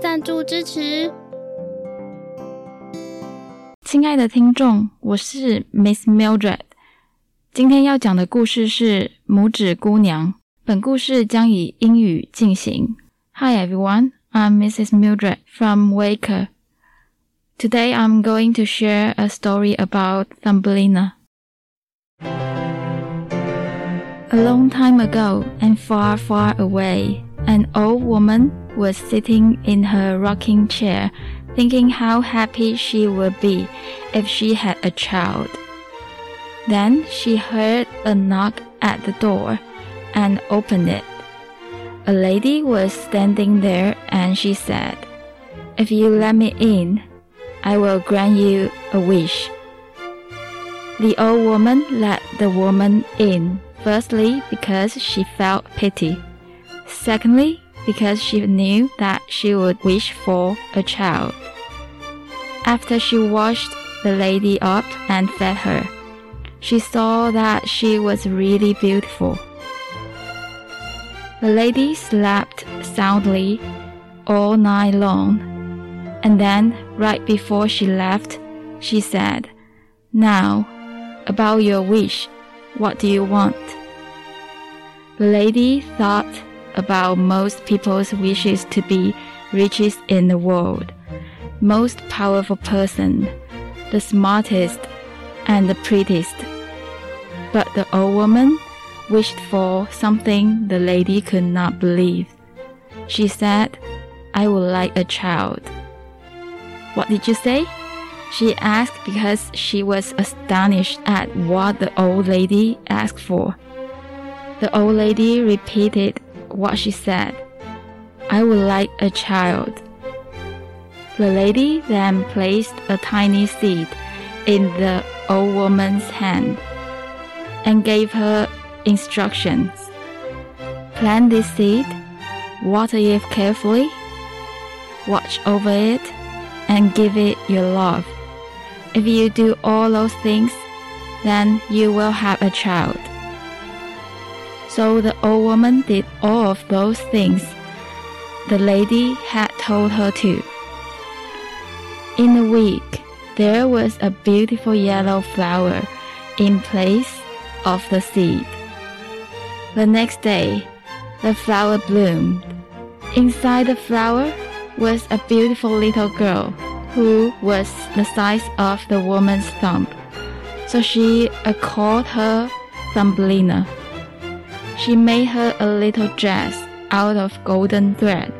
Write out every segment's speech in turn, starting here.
赞助支持。亲爱的听众，我是 Miss Mildred。今天要讲的故事是《拇指姑娘》。本故事将以英语进行。Hi everyone, I'm Mrs. Mildred from Waker. Today I'm going to share a story about Thumbelina. A long time ago and far, far away, an old woman was sitting in her rocking chair, thinking how happy she would be if she had a child. Then she heard a knock at the door and opened it. A lady was standing there and she said, If you let me in, I will grant you a wish. The old woman let the woman in Firstly, because she felt pity. Secondly, because she knew that she would wish for a child. After she washed the lady up and fed her, she saw that she was really beautiful. The lady slept soundly all night long, and then, right before she left, she said, Now, about your wish. What do you want? The lady thought about most people's wishes to be richest in the world, most powerful person, the smartest, and the prettiest. But the old woman wished for something the lady could not believe. She said, I would like a child. What did you say? She asked because she was astonished at what the old lady asked for. The old lady repeated what she said. I would like a child. The lady then placed a tiny seed in the old woman's hand and gave her instructions. Plant this seed, water it carefully, watch over it, and give it your love. If you do all those things, then you will have a child. So the old woman did all of those things the lady had told her to. In a week, there was a beautiful yellow flower in place of the seed. The next day, the flower bloomed. Inside the flower was a beautiful little girl who was the size of the woman's thumb. So she uh, called her Thumbelina. She made her a little dress out of golden thread.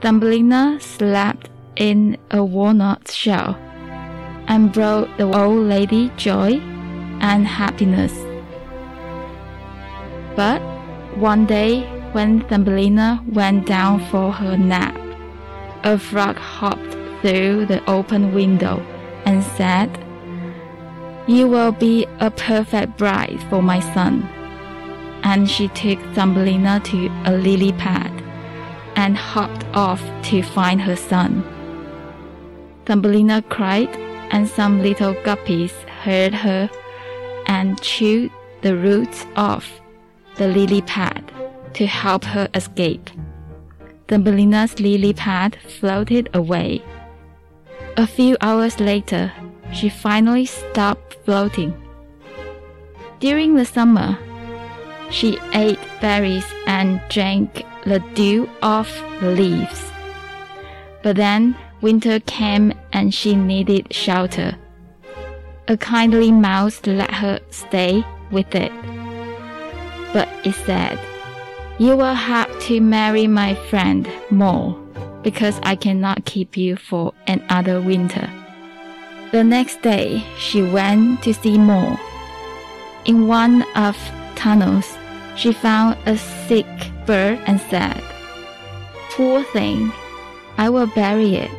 Thumbelina slept in a walnut shell and brought the old lady joy and happiness. But one day, when Thumbelina went down for her nap, a frog hopped through the open window and said, You will be a perfect bride for my son. And she took Thumbelina to a lily pad and hopped off to find her son. Thumbelina cried, and some little guppies heard her and chewed the roots off the lily pad to help her escape. Thumbelina's lily pad floated away. A few hours later, she finally stopped floating. During the summer, she ate berries and drank the dew off the leaves. But then winter came and she needed shelter. A kindly mouse let her stay with it. But it said, You will have to marry my friend Mole because I cannot keep you for another winter. The next day, she went to see Mole. In one of tunnels, she found a sick bird and said, Poor thing, I will bury it.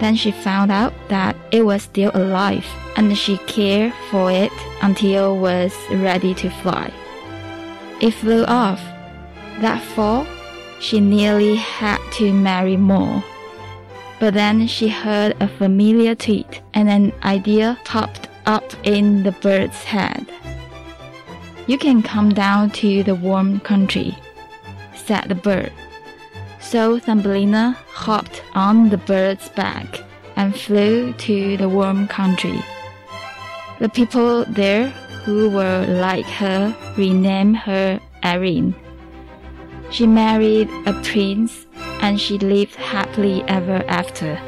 Then she found out that it was still alive, and she cared for it until it was ready to fly. It flew off. That fall, she nearly had to marry Mole. But then she heard a familiar tweet, and an idea popped up in the bird's head. You can come down to the warm country, said the bird. So Thumbelina hopped on the bird's back and flew to the warm country. The people there who were like her renamed her Erin. She married a prince and she lived happily ever after.